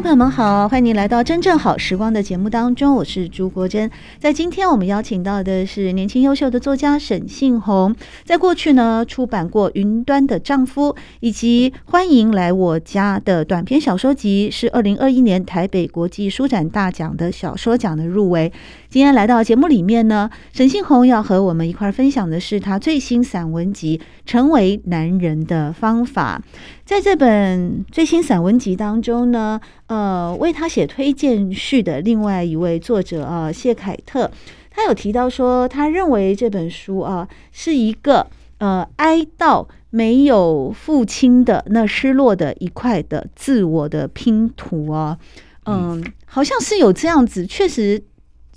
朋友们好，欢迎您来到真正好时光的节目当中，我是朱国珍。在今天我们邀请到的是年轻优秀的作家沈信宏，在过去呢出版过《云端的丈夫》以及《欢迎来我家》的短篇小说集，是二零二一年台北国际书展大奖的小说奖的入围。今天来到节目里面呢，沈信宏要和我们一块儿分享的是他最新散文集《成为男人的方法》。在这本最新散文集当中呢，呃，为他写推荐序的另外一位作者啊，谢凯特，他有提到说，他认为这本书啊是一个呃哀悼没有父亲的那失落的一块的自我的拼图啊，嗯，好像是有这样子，确实。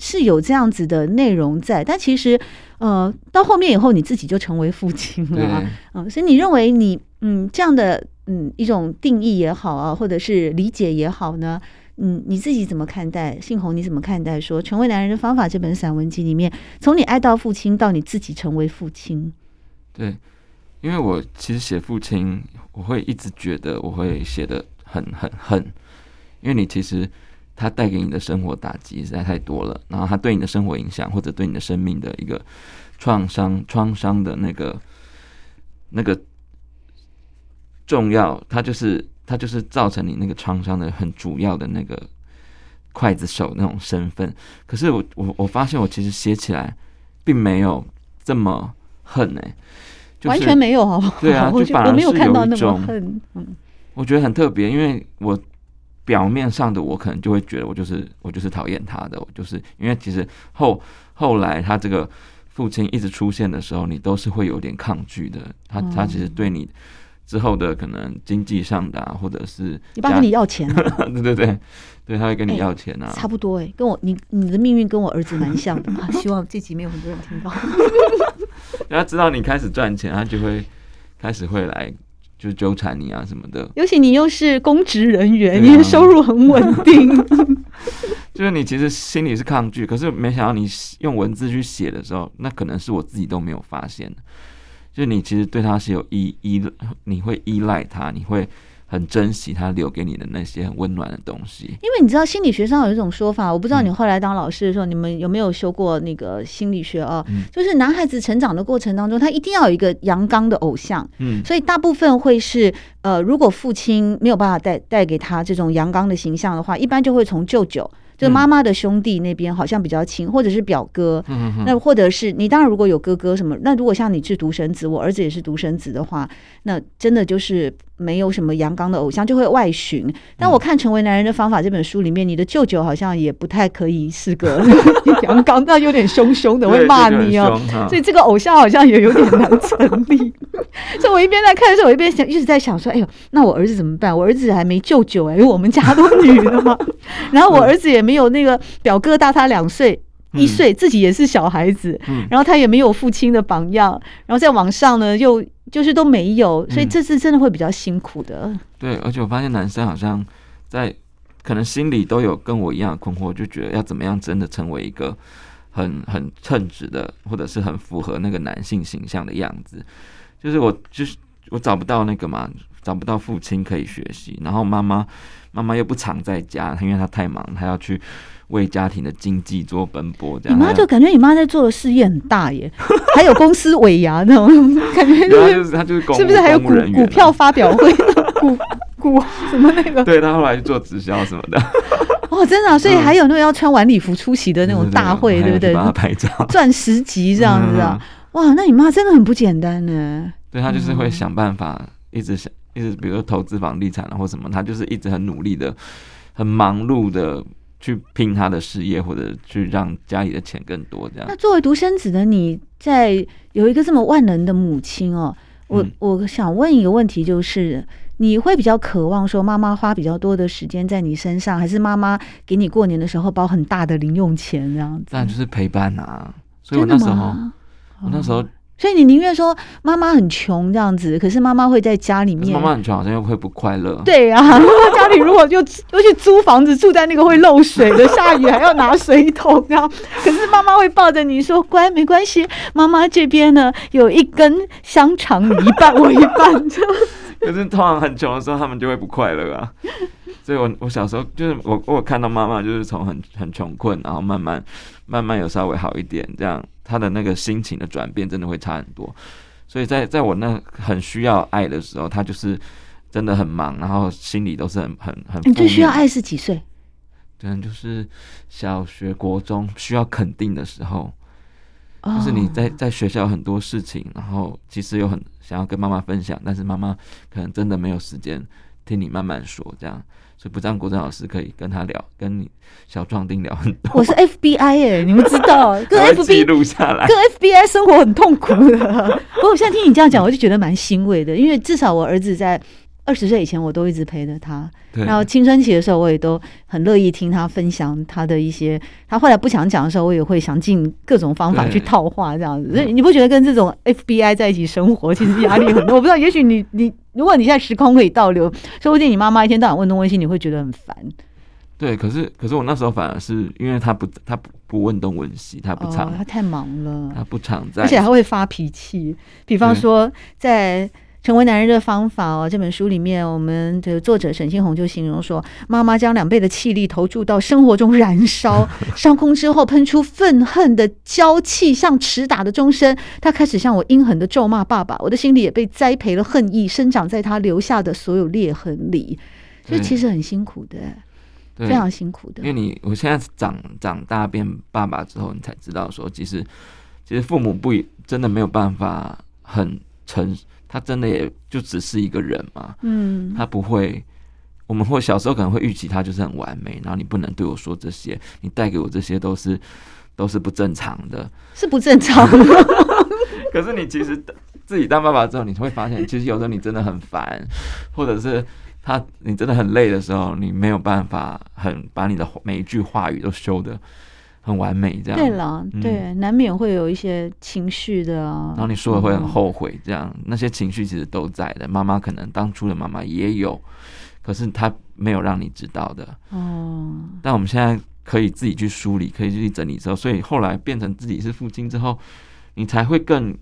是有这样子的内容在，但其实，呃，到后面以后你自己就成为父亲了啊，嗯，所以你认为你嗯这样的嗯一种定义也好啊，或者是理解也好呢，嗯，你自己怎么看待？信红你怎么看待说《成为男人的方法》这本散文集里面，从你爱到父亲到你自己成为父亲？对，因为我其实写父亲，我会一直觉得我会写得很很恨，因为你其实。他带给你的生活打击实在太多了，然后他对你的生活影响，或者对你的生命的一个创伤、创伤的那个那个重要，他就是他就是造成你那个创伤的很主要的那个刽子手那种身份。可是我我我发现我其实写起来并没有这么恨哎、欸，就是，完全没有好不好？对啊，就反而是有一种，我没有看到那么恨。嗯，我觉得很特别，因为我。表面上的我可能就会觉得我就是我就是讨厌他的，我就是因为其实后后来他这个父亲一直出现的时候，你都是会有点抗拒的。他他其实对你之后的可能经济上的啊，或者是你爸跟你要钱，对对 对，对他会跟你要钱啊，差不多哎，跟我你你的命运跟我儿子蛮像的啊。希望这集没有很多人听到。他知道你开始赚钱，他就会开始会来。就纠缠你啊什么的，尤其你又是公职人员，啊、你的收入很稳定。就是你其实心里是抗拒，可是没想到你用文字去写的时候，那可能是我自己都没有发现。就你其实对他是有依依，你会依赖他，你会。很珍惜他留给你的那些很温暖的东西，因为你知道心理学上有一种说法，我不知道你后来当老师的时候，嗯、你们有没有修过那个心理学啊？嗯、就是男孩子成长的过程当中，他一定要有一个阳刚的偶像，嗯，所以大部分会是呃，如果父亲没有办法带带给他这种阳刚的形象的话，一般就会从舅舅。就妈妈的兄弟那边好像比较亲，或者是表哥，嗯、那或者是你当然如果有哥哥什么，那如果像你是独生子，我儿子也是独生子的话，那真的就是没有什么阳刚的偶像，就会外寻。但我看《成为男人的方法》这本书里面，你的舅舅好像也不太可以是个 阳刚，那有点凶凶的，会骂你哦。所以这个偶像好像也有点难成立。所以我一边在看的时候，我一边想一直在想说，哎呦，那我儿子怎么办？我儿子还没舅舅哎，因为我们家都女的嘛。然后我儿子也没。没有那个表哥大他两岁一岁，自己也是小孩子，嗯、然后他也没有父亲的榜样，然后在网上呢又就是都没有，所以这次真的会比较辛苦的。嗯、对，而且我发现男生好像在可能心里都有跟我一样的困惑，就觉得要怎么样真的成为一个很很称职的，或者是很符合那个男性形象的样子，就是我就是我找不到那个嘛，找不到父亲可以学习，然后妈妈。妈妈又不常在家，因为她太忙，她要去为家庭的经济做奔波。这样，你妈就感觉你妈在做的事业很大耶，还有公司尾牙那种 感觉，就是她就是是不是还有股股票发表会，股股什么那个？对，她后来去做直销什么的。哦，真的、啊，所以还有那个要穿晚礼服出席的那种大会，对不对？帮她拍照，钻石级这样子啊！哇，那你妈真的很不简单呢。对，她就是会想办法，一直想。一直比如说投资房地产啊，或什么，他就是一直很努力的、很忙碌的去拼他的事业，或者去让家里的钱更多这样。那作为独生子的你，在有一个这么万能的母亲哦，我我想问一个问题，就是你会比较渴望说妈妈花比较多的时间在你身上，还是妈妈给你过年的时候包很大的零用钱这样子？当然就是陪伴啊。所以我那时候，我那时候。所以你宁愿说妈妈很穷这样子，可是妈妈会在家里面。妈妈很穷，好像又会不快乐。对呀、啊，家里如果就 又去租房子，住在那个会漏水的，下雨还要拿水桶这样。可是妈妈会抱着你说：“乖，没关系，妈妈这边呢有一根香肠，你一半我一半 这样。”可是通常很穷的时候，他们就会不快乐啊。所以我我小时候就是我我看到妈妈就是从很很穷困，然后慢慢慢慢有稍微好一点这样。他的那个心情的转变真的会差很多，所以在在我那很需要爱的时候，他就是真的很忙，然后心里都是很很很。你最需要爱是几岁？可能就是小学、国中需要肯定的时候，就是你在在学校很多事情，然后其实有很想要跟妈妈分享，但是妈妈可能真的没有时间听你慢慢说这样。所以不让国珍老师可以跟他聊，跟你小壮丁聊很多。我是 FBI 哎、欸，你们知道，跟 FBI 记录下来，跟 FBI 生活很痛苦的。不过我现在听你这样讲，我就觉得蛮欣慰的，因为至少我儿子在二十岁以前，我都一直陪着他。然后青春期的时候，我也都很乐意听他分享他的一些。他后来不想讲的时候，我也会想尽各种方法去套话，这样子。所以你不觉得跟这种 FBI 在一起生活，其实压力很多？我不知道，也许你你，如果你现在时空可以倒流，说不定你妈妈一天到晚问东问西，你会觉得很烦。对，可是可是我那时候反而是因为他不他不不问东问西，他不常、哦，他太忙了，他不常在，而且还会发脾气。比方说在。成为男人的方法哦，这本书里面，我们的作者沈庆红就形容说，妈妈将两倍的气力投注到生活中燃烧，烧空之后喷出愤恨的娇气，像迟打的钟声。他开始向我阴狠的咒骂爸爸，我的心里也被栽培了恨意，生长在他留下的所有裂痕里。所以其实很辛苦的，非常辛苦的。因为你我现在长长大变爸爸之后，你才知道说，其实其实父母不真的没有办法很诚。他真的也就只是一个人嘛，嗯，他不会，我们会小时候可能会预期他就是很完美，然后你不能对我说这些，你带给我这些都是都是不正常的，是不正常的。可是你其实自己当爸爸之后，你会发现，其实有时候你真的很烦，或者是他你真的很累的时候，你没有办法很把你的每一句话语都修得。很完美，这样对了，对，嗯、难免会有一些情绪的啊。然后你说了会很后悔，这样、嗯、那些情绪其实都在的。妈妈可能当初的妈妈也有，可是她没有让你知道的。哦。但我们现在可以自己去梳理，可以去整理之后，所以后来变成自己是父亲之后，你才会更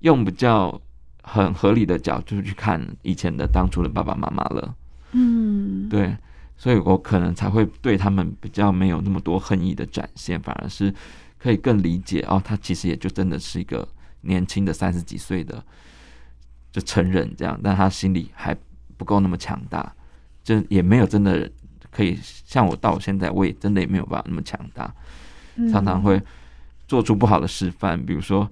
用比较很合理的角度去看以前的当初的爸爸妈妈了。嗯，对。所以我可能才会对他们比较没有那么多恨意的展现，反而是可以更理解哦，他其实也就真的是一个年轻的三十几岁的就成人这样，但他心里还不够那么强大，就也没有真的可以像我到现在，我也真的也没有办法那么强大，常常会做出不好的示范，比如说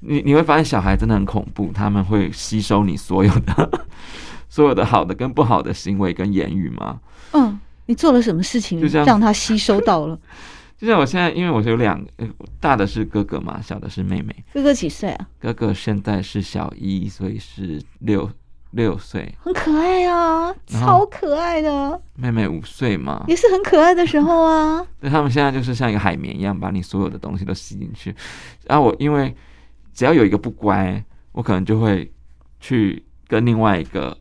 你你会发现小孩真的很恐怖，他们会吸收你所有的。所有的好的跟不好的行为跟言语吗？嗯，你做了什么事情，让他吸收到了？就像我现在，因为我有两个，大的是哥哥嘛，小的是妹妹。哥哥几岁啊？哥哥现在是小一，所以是六六岁，很可爱啊，超可爱的。妹妹五岁嘛，也是很可爱的时候啊。对，他们现在就是像一个海绵一样，把你所有的东西都吸进去。然后我因为只要有一个不乖，我可能就会去跟另外一个。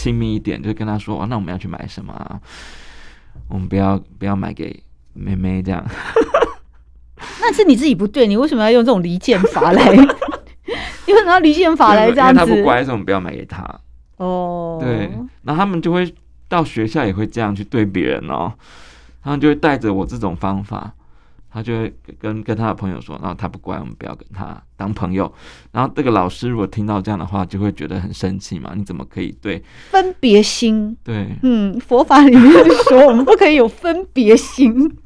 亲密一点，就跟他说：“哦，那我们要去买什么啊？我们不要不要买给妹妹这样。”那是你自己不对，你为什么要用这种离间法来？你为什么要离间法来这样子？他不乖，所以我们不要买给他。哦，对，然后他们就会到学校也会这样去对别人哦，他们就会带着我这种方法。他就会跟跟他的朋友说，然后他不乖，我们不要跟他当朋友。然后这个老师如果听到这样的话，就会觉得很生气嘛。你怎么可以对分别心？对，嗯，佛法里面说我们不可以有分别心。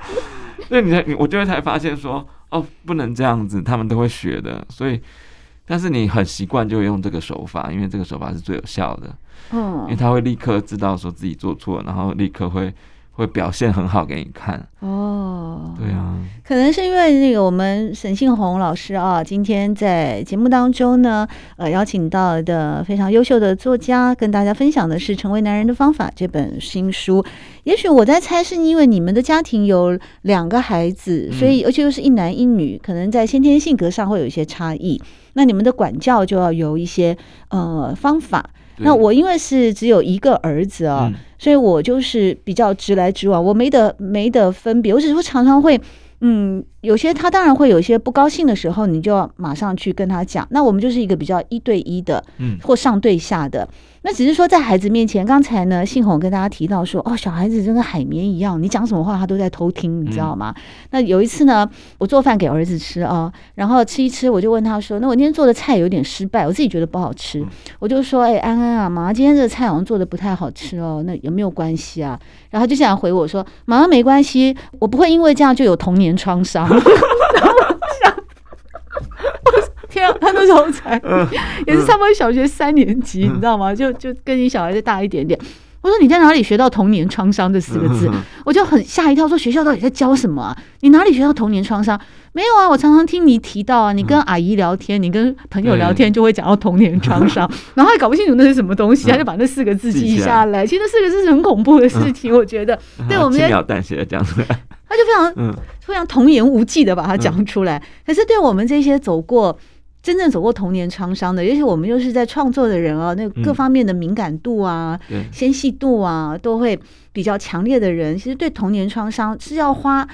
所以你才我就会才发现说，哦，不能这样子，他们都会学的。所以，但是你很习惯就会用这个手法，因为这个手法是最有效的。嗯，因为他会立刻知道说自己做错，然后立刻会。会表现很好给你看。哦，对啊，可能是因为那个我们沈信宏老师啊，今天在节目当中呢，呃，邀请到的非常优秀的作家，跟大家分享的是《成为男人的方法》这本新书。也许我在猜，是因为你们的家庭有两个孩子，所以而且又是一男一女，可能在先天性格上会有一些差异。那你们的管教就要有一些呃方法。那我因为是只有一个儿子啊，嗯、所以我就是比较直来直往，我没得没得分别，我只是说常常会，嗯，有些他当然会有一些不高兴的时候，你就要马上去跟他讲。那我们就是一个比较一对一的，嗯，或上对下的。那只是说，在孩子面前，刚才呢，信宏跟大家提到说，哦，小孩子真的海绵一样，你讲什么话他都在偷听，你知道吗？嗯、那有一次呢，我做饭给儿子吃啊，然后吃一吃，我就问他说，那我今天做的菜有点失败，我自己觉得不好吃，我就说，哎，安安啊，妈妈今天这个菜好像做的不太好吃哦，那有没有关系啊？然后就这样回我说，妈妈没关系，我不会因为这样就有童年创伤。他那时候才 也是差不多小学三年级，你知道吗？就就跟你小孩子大一点点。我说你在哪里学到童年创伤这四个字？我就很吓一跳，说学校到底在教什么啊？你哪里学到童年创伤？没有啊，我常常听你提到啊，你跟阿姨聊天，你跟朋友聊天就会讲到童年创伤，然后还搞不清楚那是什么东西，他就把那四个字记下来。其实那四个字是很恐怖的事情，我觉得。对我们轻描淡写的讲出来，他就非常非常童言无忌的把它讲出来。可是对我们这些走过。真正走过童年创伤的，尤其我们又是在创作的人啊，那各方面的敏感度啊、纤细度啊，都会比较强烈的人，其实对童年创伤是要花，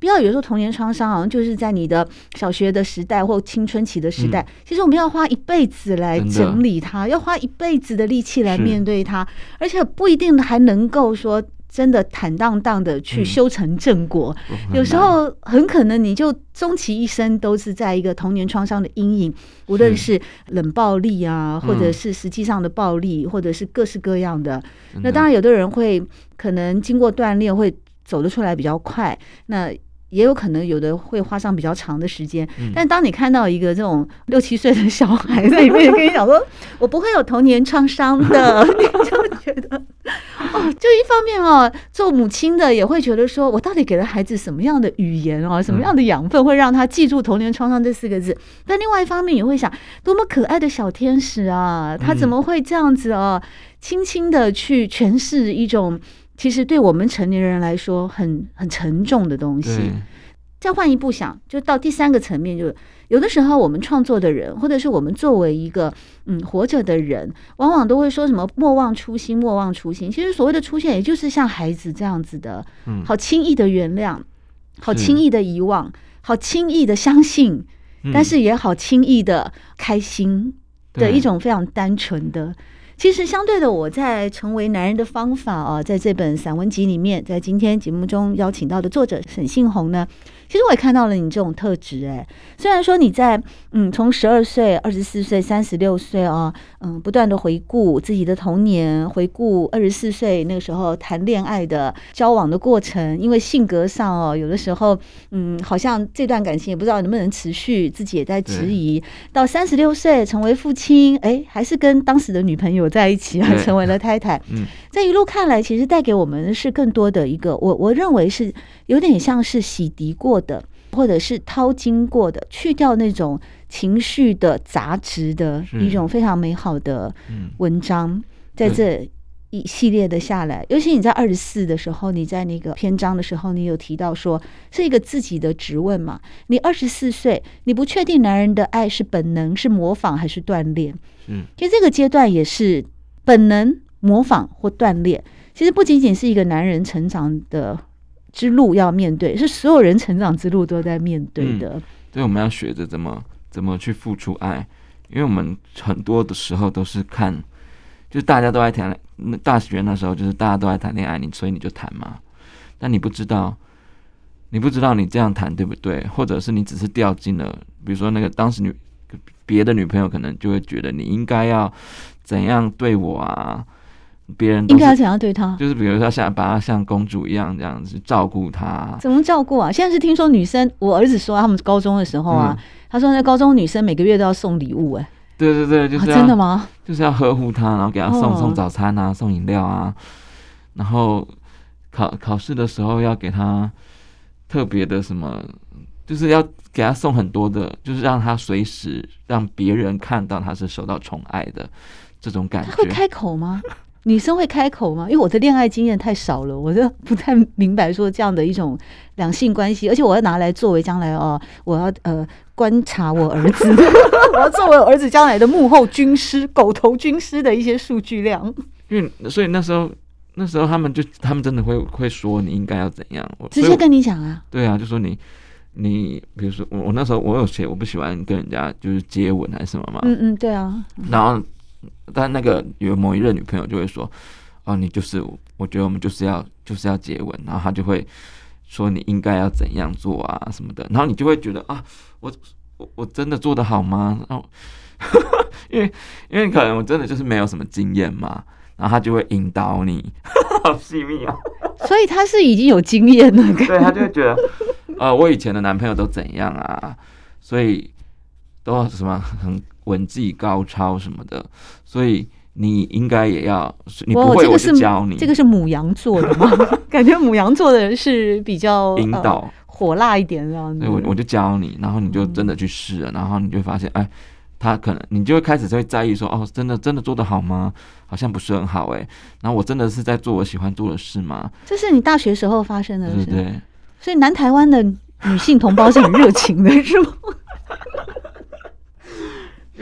不要有时候童年创伤好像就是在你的小学的时代或青春期的时代，其实我们要花一辈子来整理它，要花一辈子的力气来面对它，而且不一定还能够说。真的坦荡荡的去修成正果，嗯、有时候很可能你就终其一生都是在一个童年创伤的阴影，无论是。冷暴力啊，或者是实际上的暴力，或者是各式各样的。那当然，有的人会可能经过锻炼会走得出来比较快。那也有可能有的会花上比较长的时间，但当你看到一个这种六七岁的小孩在里面跟你讲说“我不会有童年创伤的”，你就觉得哦，就一方面哦，做母亲的也会觉得说，我到底给了孩子什么样的语言哦，什么样的养分会让他记住“童年创伤”这四个字？但另外一方面也会想，多么可爱的小天使啊，他怎么会这样子哦，轻轻的去诠释一种。其实对我们成年人来说很，很很沉重的东西。再换一步想，就到第三个层面，就是有的时候我们创作的人，或者是我们作为一个嗯活着的人，往往都会说什么“莫忘初心，莫忘初心”。其实所谓的出现，也就是像孩子这样子的，好轻易的原谅，好轻易的遗忘，好轻易的相信，但是也好轻易的开心的一种非常单纯的。其实相对的，我在成为男人的方法啊，在这本散文集里面，在今天节目中邀请到的作者沈信宏呢。其实我也看到了你这种特质，哎，虽然说你在嗯，从十二岁、二十四岁、三十六岁啊，嗯，不断的回顾自己的童年，回顾二十四岁那个时候谈恋爱的交往的过程，因为性格上哦，有的时候嗯，好像这段感情也不知道能不能持续，自己也在质疑。到三十六岁成为父亲，哎，还是跟当时的女朋友在一起，啊成为了太太。嗯，这一路看来，其实带给我们是更多的一个，我我认为是有点像是洗涤过。的，或者是掏经过的，去掉那种情绪的杂质的一种非常美好的文章，在这一系列的下来，尤其你在二十四的时候，你在那个篇章的时候，你有提到说是一个自己的质问嘛？你二十四岁，你不确定男人的爱是本能、是模仿还是锻炼？嗯，其实这个阶段也是本能、模仿或锻炼。其实不仅仅是一个男人成长的。之路要面对，是所有人成长之路都在面对的。对、嗯，我们要学着怎么怎么去付出爱，因为我们很多的时候都是看，就是大家都爱谈，那大学那时候就是大家都爱谈恋爱，你所以你就谈嘛。但你不知道，你不知道你这样谈对不对，或者是你只是掉进了，比如说那个当时女别的女朋友可能就会觉得你应该要怎样对我啊。别人应该要怎样对他？就是比如说像把他像公主一样这样子照顾他。怎么照顾啊？现在是听说女生，我儿子说他们高中的时候啊，嗯、他说那高中女生每个月都要送礼物、欸，哎，对对对，就是、啊、真的吗？就是要呵护他，然后给他送、哦、送早餐啊，送饮料啊，然后考考试的时候要给他特别的什么，就是要给他送很多的，就是让他随时让别人看到他是受到宠爱的这种感觉。他会开口吗？女生会开口吗？因为我的恋爱经验太少了，我就不太明白说这样的一种两性关系，而且我要拿来作为将来哦，我要呃观察我儿子，我要作为我儿子将来的幕后军师、狗头军师的一些数据量。因为所以那时候那时候他们就他们真的会会说你应该要怎样，我直接跟你讲啊？对啊，就说你你比如说我我那时候我有写我不喜欢跟人家就是接吻还是什么嘛？嗯嗯，对啊，然后。但那个有某一任女朋友就会说：“哦，你就是，我觉得我们就是要就是要接吻。”然后他就会说：“你应该要怎样做啊什么的。”然后你就会觉得啊，我我我真的做的好吗？然后 因为因为可能我真的就是没有什么经验嘛，然后他就会引导你，好细密啊。所以他是已经有经验了，对，他就会觉得呃，我以前的男朋友都怎样啊，所以都什么很。吻技高超什么的，所以你应该也要，你不会我就教你。这个是母羊座的吗？感觉母羊座的人是比较引导、呃、火辣一点这样子。对，我我就教你，然后你就真的去试了，嗯、然后你就发现，哎，他可能你就会开始会在意说，哦，真的真的做的好吗？好像不是很好哎。然后我真的是在做我喜欢做的事吗？这是你大学时候发生的事，对对。所以南台湾的女性同胞是很热情的，是吗？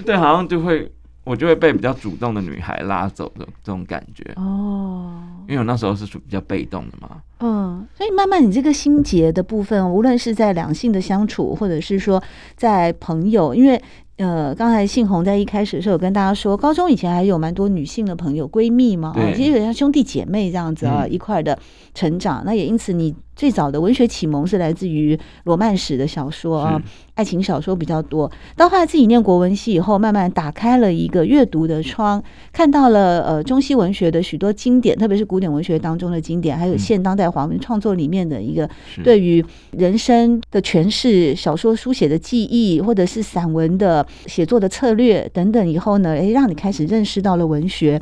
对，好像就会我就会被比较主动的女孩拉走的这种感觉哦，因为我那时候是属比较被动的嘛。嗯，所以慢慢你这个心结的部分，无论是在两性的相处，或者是说在朋友，因为呃，刚才信红在一开始的时候有跟大家说，高中以前还有蛮多女性的朋友闺蜜嘛，对其实有像兄弟姐妹这样子啊，嗯、一块的成长。那也因此你。最早的文学启蒙是来自于罗曼史的小说啊，爱情小说比较多。到后来自己念国文系以后，慢慢打开了一个阅读的窗，看到了呃中西文学的许多经典，特别是古典文学当中的经典，还有现当代华文创作里面的一个对于人生的诠释、小说书写的技艺，或者是散文的写作的策略等等。以后呢，诶，让你开始认识到了文学。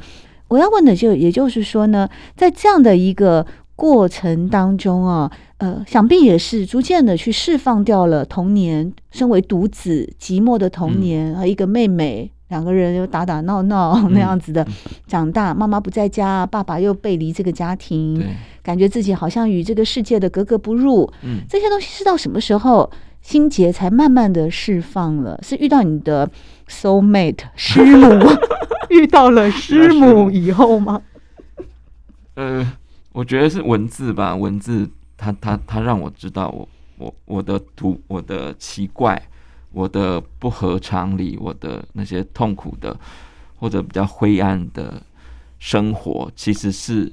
我要问的就也就是说呢，在这样的一个。过程当中啊，呃，想必也是逐渐的去释放掉了童年身为独子寂寞的童年，和、嗯、一个妹妹两个人又打打闹闹那样子的长大，妈妈不在家，爸爸又背离这个家庭，感觉自己好像与这个世界的格格不入。嗯，这些东西是到什么时候心结才慢慢的释放了？是遇到你的 soul mate 师母，遇到了师母 以后吗？呃。我觉得是文字吧，文字它它它让我知道我我我的图我的奇怪，我的不合常理，我的那些痛苦的或者比较灰暗的生活，其实是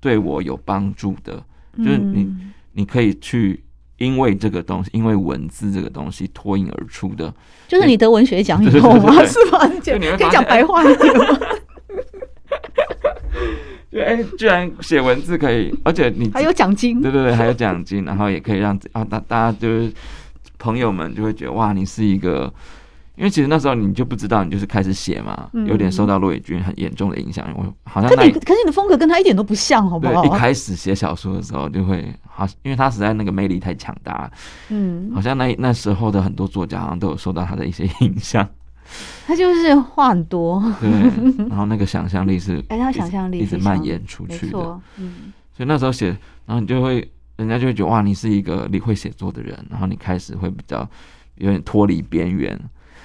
对我有帮助的。就是你你可以去因为这个东西，因为文字这个东西脱颖而出的，就是你得文学奖以后吗？是吧？可以讲白话一点吗？对，哎，居然写文字可以，而且你还有奖金，对对对，还有奖金，然后也可以让啊大大家就是朋友们就会觉得哇，你是一个，因为其实那时候你就不知道，你就是开始写嘛，有点受到骆以军很严重的影响。我好像可你可是你的风格跟他一点都不像，好不好？对，一开始写小说的时候就会好，因为他实在那个魅力太强大，嗯，好像那那时候的很多作家好像都有受到他的一些影响。他就是话很多，对，然后那个想象力是，哎，他想象力一直蔓延出去的，嗯，所以那时候写，然后你就会，人家就会觉得哇，你是一个你会写作的人，然后你开始会比较有点脱离边缘，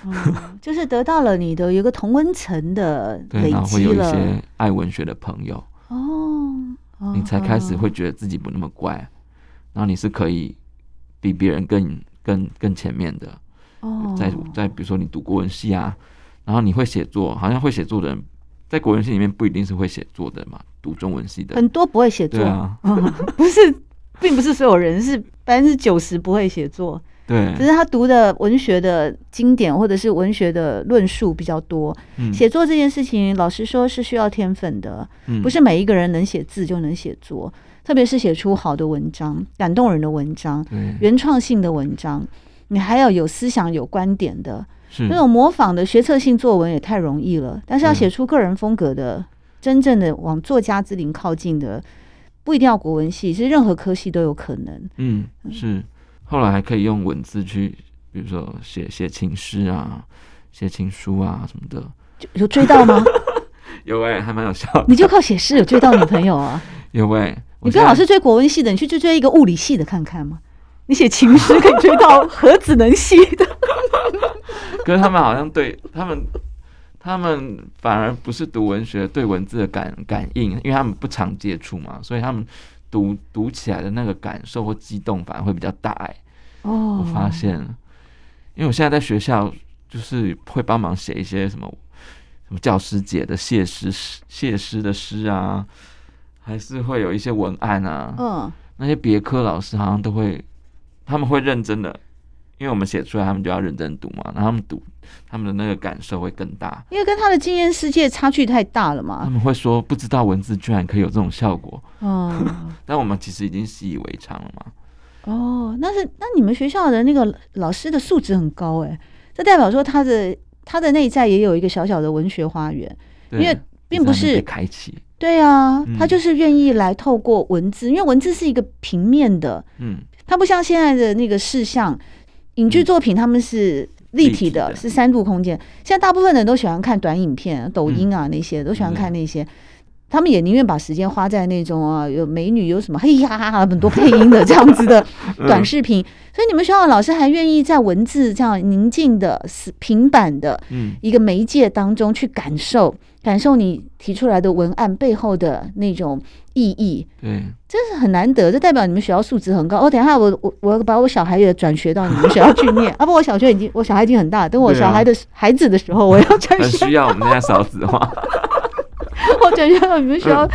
嗯，就是得到了你的有一个同温层的累积了，对，然后会有一些爱文学的朋友，哦，你才开始会觉得自己不那么怪，然后你是可以比别人更更更前面的。哦，在在比如说你读国文系啊，然后你会写作，好像会写作的人，在国文系里面不一定是会写作的嘛，读中文系的很多不会写作，对啊，不是，并不是所有人是百分之九十不会写作，对，只是他读的文学的经典或者是文学的论述比较多。嗯，写作这件事情，老实说是需要天分的，不是每一个人能写字就能写作，特别是写出好的文章、感动人的文章、原创性的文章。你还要有思想、有观点的，是那种模仿的学测性作文也太容易了。但是要写出个人风格的，真正的往作家之林靠近的，不一定要国文系，其实任何科系都有可能。嗯，是。后来还可以用文字去，比如说写写情诗啊，写情书啊什么的。有追到吗？有哎、欸，还蛮有效的。你就靠写诗有追到女朋友啊？有哎、欸，你不要老是追国文系的，你去追追一个物理系的看看嘛。你写情诗可以追到何子能系的。可是他们好像对他们，他们反而不是读文学对文字的感感应，因为他们不常接触嘛，所以他们读读起来的那个感受或激动反而会比较大、欸。哦，我发现，因为我现在在学校就是会帮忙写一些什么什么教师节的谢诗谢诗的诗啊，还是会有一些文案啊。嗯，那些别科老师好像都会，他们会认真的。因为我们写出来，他们就要认真读嘛，然后他们读，他们的那个感受会更大。因为跟他的经验世界差距太大了嘛。他们会说不知道文字居然可以有这种效果。嗯，但我们其实已经习以为常了嘛。哦，那是那你们学校的那个老师的素质很高哎，这代表说他的他的内在也有一个小小的文学花园，因为并不是开启。对啊，他就是愿意来透过文字，因为文字是一个平面的，嗯，它不像现在的那个视像。影剧作品他们是立体的，嗯、是三度空间。现在大部分人都喜欢看短影片、抖音啊那些，嗯、都喜欢看那些。他们也宁愿把时间花在那种啊有美女有什么嘿呀很多配音的这样子的 短视频。嗯、所以你们学校的老师还愿意在文字这样宁静的、平板的一个媒介当中去感受。感受你提出来的文案背后的那种意义，对，真是很难得。这代表你们学校素质很高。哦，等一下我我我把我小孩也转学到你们学校去念 啊！不，我小学已经我小孩已经很大，等我小孩的孩子的时候，我要转学。很需要我们那家少子话。我转学到你们学校。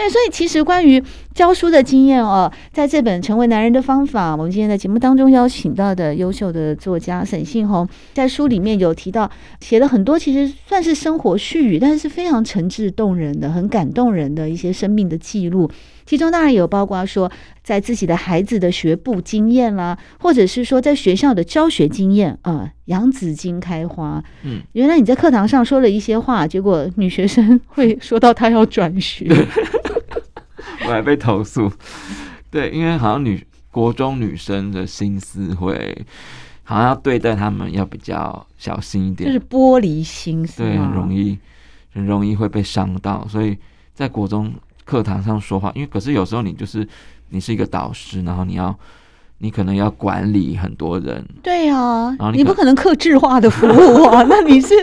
对，所以其实关于教书的经验哦，在这本《成为男人的方法》，我们今天在节目当中邀请到的优秀的作家沈信宏，在书里面有提到，写了很多其实算是生活絮语，但是非常诚挚动人的、很感动人的一些生命的记录。其中当然有包括说，在自己的孩子的学步经验啦，或者是说在学校的教学经验啊，洋紫金开花。嗯，原来你在课堂上说了一些话，结果女学生会说到她要转学，我还被投诉。对，因为好像女国中女生的心思会，好像要对待他们要比较小心一点，就是玻璃心思，对，很容易很容易会被伤到，所以在国中。课堂上说话，因为可是有时候你就是你是一个导师，然后你要你可能要管理很多人，对啊，然后你，你不可能克制化的服务啊。那你是，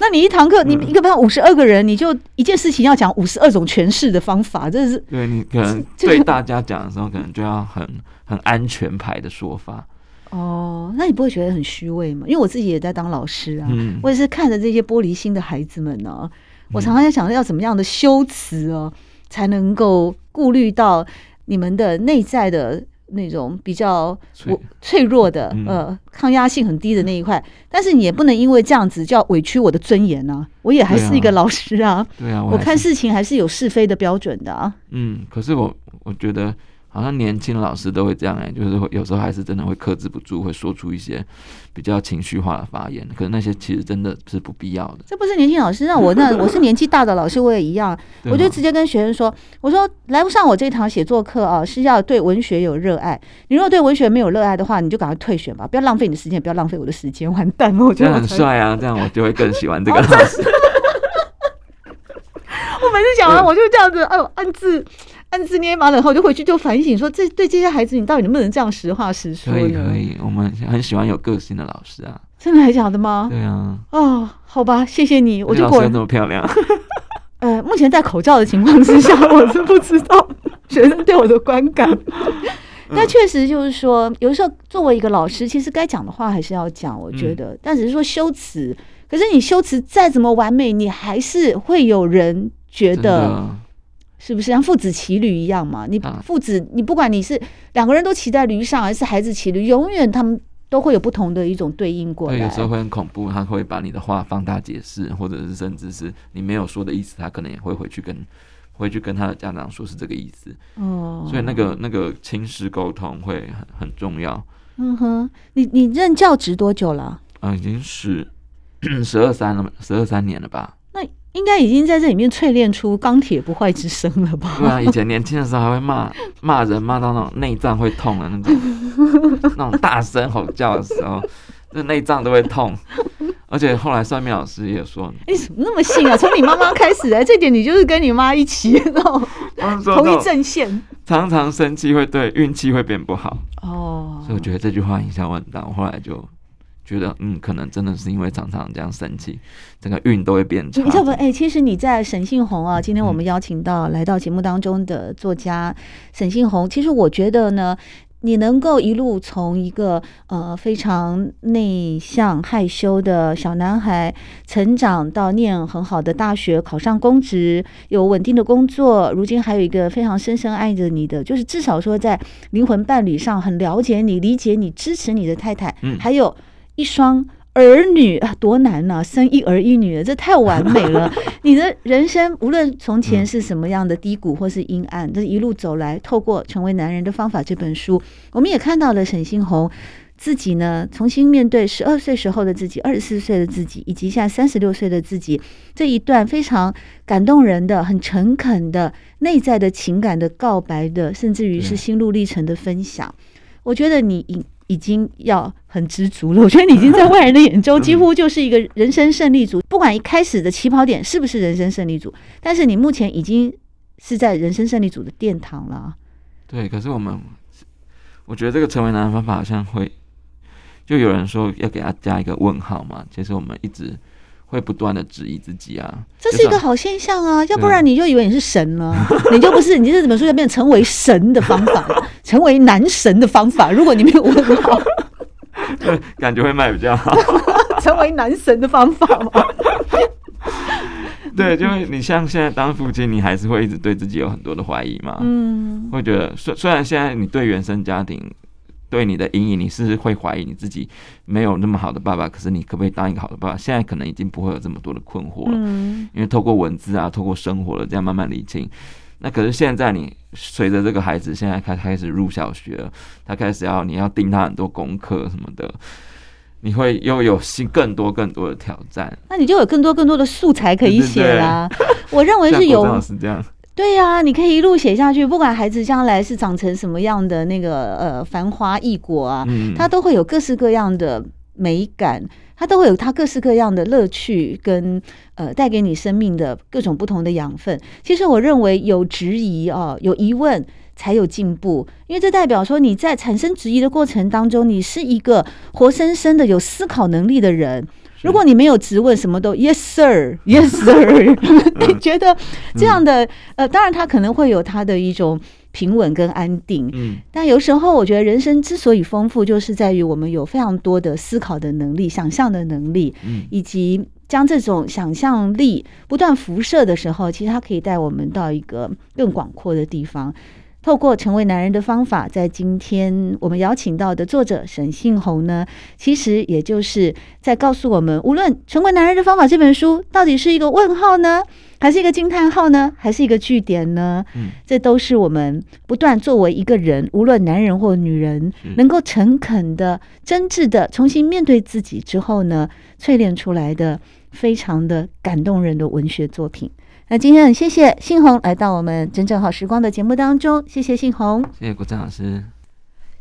那你一堂课，你一个班五十二个人，你就一件事情要讲五十二种诠释的方法，这是对你可能对大家讲的时候，可能就要很很安全牌的说法。哦，那你不会觉得很虚伪吗？因为我自己也在当老师啊，嗯、我也是看着这些玻璃心的孩子们呢、啊，我常常在想着要怎么样的修辞啊。才能够顾虑到你们的内在的那种比较脆弱的呃抗压性很低的那一块，但是你也不能因为这样子就要委屈我的尊严呢。我也还是一个老师啊，对啊，我看事情还是有是非的标准的啊。嗯，可是我我觉得。好像年轻老师都会这样哎、欸，就是会有时候还是真的会克制不住，会说出一些比较情绪化的发言。可是那些其实真的是不必要的。这不是年轻老师，那我那我是年纪大的老师，我也一样。我就直接跟学生说：“我说来不上我这堂写作课啊，是要对文学有热爱。你如果对文学没有热爱的话，你就赶快退选吧，不要浪费你的时间，不要浪费我的时间，完蛋了！我觉得 很帅啊，这样我就会更喜欢这个 老师。我每次讲完，我就这样子，哎呦，暗自。暗自捏把冷汗，我就回去就反省说：这对这些孩子，你到底能不能这样实话实说？可以可以，我们很喜欢有个性的老师啊。真的还假的吗？对啊。哦，好吧，谢谢你。我就果然这么漂亮。呃，目前戴口罩的情况之下，我是不知道 学生对我的观感。但确实就是说，有时候作为一个老师，其实该讲的话还是要讲。我觉得，嗯、但只是说修辞，可是你修辞再怎么完美，你还是会有人觉得。是不是像父子骑驴一样嘛？你父子，你不管你是两个人都骑在驴上，还是孩子骑驴，永远他们都会有不同的一种对应过来。对，有时候会很恐怖，他会把你的话放大解释，或者是甚至是你没有说的意思，他可能也会回去跟回去跟他的家长说是这个意思。哦，所以那个那个亲师沟通会很很重要。嗯哼，你你任教职多久了？啊，已经是 十二三了，十二三年了吧？应该已经在这里面淬炼出钢铁不坏之身了吧？对啊，以前年轻的时候还会骂 骂人，骂到那种内脏会痛的那种，那种大声吼叫的时候，这内脏都会痛。而且后来算命老师也说：“你怎么那么信啊？从你妈妈开始哎，这点你就是跟你妈一起 那种同一阵线。常常生气会对运气会变不好哦，所以我觉得这句话影响我很大。我后来就觉得，嗯，可能真的是因为常常这样生气，整个运都会变差。哎，其实你在沈信宏啊，今天我们邀请到来到节目当中的作家沈信宏，其实我觉得呢。你能够一路从一个呃非常内向害羞的小男孩，成长到念很好的大学，考上公职，有稳定的工作，如今还有一个非常深深爱着你的，就是至少说在灵魂伴侣上很了解你、理解你、支持你的太太，嗯，还有一双。儿女啊，多难呐、啊！生一儿一女，这太完美了。你的人生无论从前是什么样的低谷或是阴暗，这一路走来，透过《成为男人的方法》这本书，我们也看到了沈星红自己呢，重新面对十二岁时候的自己、二十四岁的自己，以及现在三十六岁的自己这一段非常感动人的、很诚恳的内在的情感的告白的，甚至于是心路历程的分享。我觉得你已经要很知足了。我觉得你已经在外人的眼中 几乎就是一个人生胜利组。不管一开始的起跑点是不是人生胜利组，但是你目前已经是在人生胜利组的殿堂了。对，可是我们，我觉得这个成为男人方法好像会，就有人说要给他加一个问号嘛。其实我们一直。会不断的质疑自己啊，这是一个好现象啊，要不然你就以为你是神了，你就不是，你这怎么说要变成成为神的方法，成为男神的方法？如果你没有问好，对，感觉会卖比较好，成为男神的方法吗？对，就是你像现在当父亲，你还是会一直对自己有很多的怀疑嘛，嗯，会觉得虽虽然现在你对原生家庭。对你的阴影，你是会怀疑你自己没有那么好的爸爸，可是你可不可以当一个好的爸爸？现在可能已经不会有这么多的困惑了，嗯，因为透过文字啊，透过生活了，这样慢慢理清。那可是现在你随着这个孩子现在开开始入小学了，他开始要你要盯他很多功课什么的，你会又有新更多更多的挑战，那你就有更多更多的素材可以写啦。我认为 是有是这样。对呀、啊，你可以一路写下去，不管孩子将来是长成什么样的那个呃繁花异果啊，嗯，他都会有各式各样的美感，他都会有他各式各样的乐趣跟呃带给你生命的各种不同的养分。其实我认为有质疑啊，有疑问才有进步，因为这代表说你在产生质疑的过程当中，你是一个活生生的有思考能力的人。如果你没有质问，什么都 yes sir，yes sir，你觉得这样的呃，当然他可能会有他的一种平稳跟安定，嗯，但有时候我觉得人生之所以丰富，就是在于我们有非常多的思考的能力、想象的能力，嗯，以及将这种想象力不断辐射的时候，其实它可以带我们到一个更广阔的地方。透过成为男人的方法，在今天我们邀请到的作者沈信宏呢，其实也就是在告诉我们，无论成为男人的方法这本书到底是一个问号呢，还是一个惊叹号呢，还是一个句点呢？嗯，这都是我们不断作为一个人，无论男人或女人，能够诚恳的、真挚的重新面对自己之后呢，淬炼出来的非常的感动人的文学作品。那今天很谢谢信宏来到我们真正好时光的节目当中，谢谢信宏，谢谢国珍老师。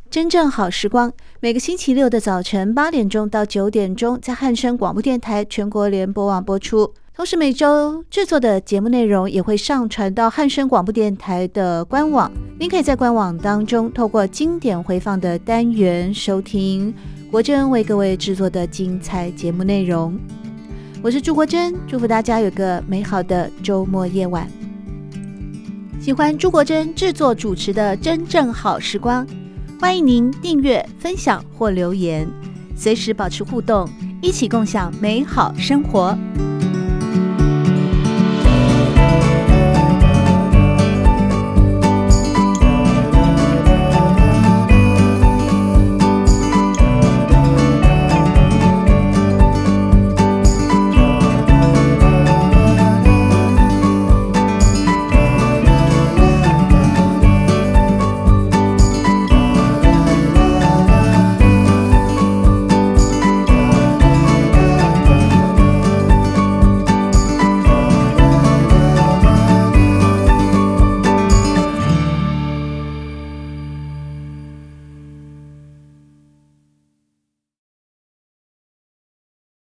真正好时光每个星期六的早晨八点钟到九点钟在汉声广播电台全国联播网播出，同时每周制作的节目内容也会上传到汉声广播电台的官网，您可以在官网当中透过经典回放的单元收听国珍为各位制作的精彩节目内容。我是朱国珍，祝福大家有个美好的周末夜晚。喜欢朱国珍制作主持的《真正好时光》，欢迎您订阅、分享或留言，随时保持互动，一起共享美好生活。